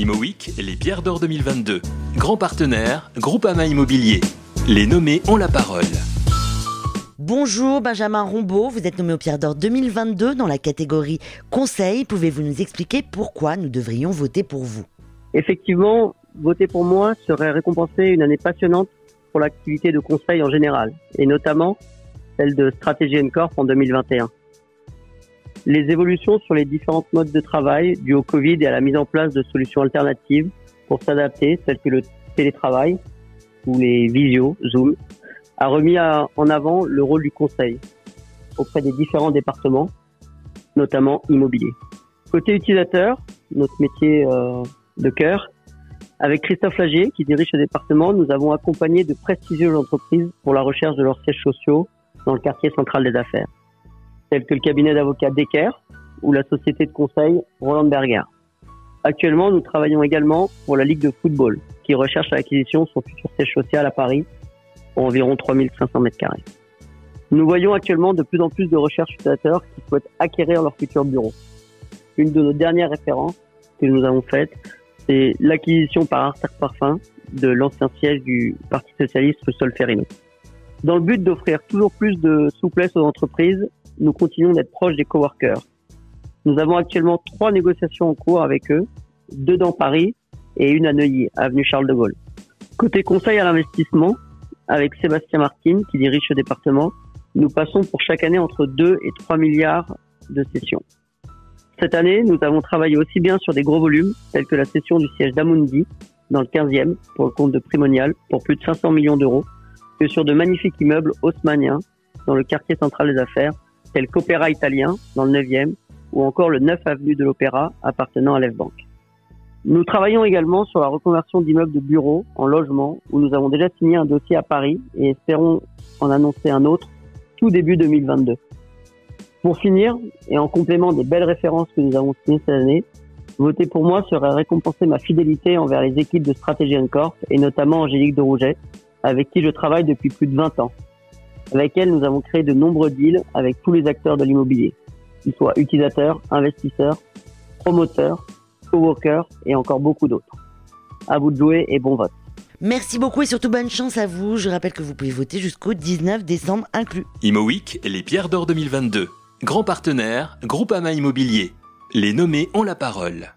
ImoWeek, les pierres d'or 2022. Grand partenaire, Groupama Immobilier. Les nommés ont la parole. Bonjour Benjamin Rombaud, vous êtes nommé aux pierres d'or 2022 dans la catégorie Conseil. Pouvez-vous nous expliquer pourquoi nous devrions voter pour vous? Effectivement, voter pour moi serait récompenser une année passionnante pour l'activité de conseil en général, et notamment celle de Stratégie Corp en 2021. Les évolutions sur les différentes modes de travail dues au Covid et à la mise en place de solutions alternatives pour s'adapter, telles que le télétravail ou les visios, Zoom, a remis en avant le rôle du conseil auprès des différents départements, notamment immobilier. Côté utilisateur, notre métier euh, de cœur, avec Christophe Lagier, qui dirige ce département, nous avons accompagné de prestigieuses entreprises pour la recherche de leurs sièges sociaux dans le quartier central des affaires tels que le cabinet d'avocats Decker ou la société de conseil Roland Berger. Actuellement, nous travaillons également pour la Ligue de football, qui recherche l'acquisition de son futur siège social à Paris, pour environ 3500 mètres carrés. Nous voyons actuellement de plus en plus de recherches utilisateurs qui souhaitent acquérir leur futur bureau. Une de nos dernières références que nous avons faites, c'est l'acquisition par Arter Parfum de l'ancien siège du Parti Socialiste Solferino. Dans le but d'offrir toujours plus de souplesse aux entreprises, nous continuons d'être proches des coworkers. Nous avons actuellement trois négociations en cours avec eux, deux dans Paris et une à Neuilly, avenue Charles de Gaulle. Côté conseil à l'investissement, avec Sébastien Martin, qui dirige ce département, nous passons pour chaque année entre 2 et 3 milliards de sessions. Cette année, nous avons travaillé aussi bien sur des gros volumes, tels que la session du siège d'Amundi, dans le 15e, pour le compte de Primonial, pour plus de 500 millions d'euros, que sur de magnifiques immeubles haussmanniens, dans le quartier central des affaires, tel qu'Opéra Italien dans le 9e ou encore le 9 avenue de l'Opéra appartenant à l'EFBank. Nous travaillons également sur la reconversion d'immeubles de bureaux en logement où nous avons déjà signé un dossier à Paris et espérons en annoncer un autre tout début 2022. Pour finir, et en complément des belles références que nous avons signées cette année, voter pour moi serait récompenser ma fidélité envers les équipes de Stratégie Corp et notamment Angélique de Rouget, avec qui je travaille depuis plus de 20 ans. Avec elle, nous avons créé de nombreux deals avec tous les acteurs de l'immobilier, qu'ils soient utilisateurs, investisseurs, promoteurs, coworkers et encore beaucoup d'autres. À vous de jouer et bon vote. Merci beaucoup et surtout bonne chance à vous. Je rappelle que vous pouvez voter jusqu'au 19 décembre inclus. ImoWeek, les pierres d'or 2022. Grand partenaire, Groupama Immobilier. Les nommés ont la parole.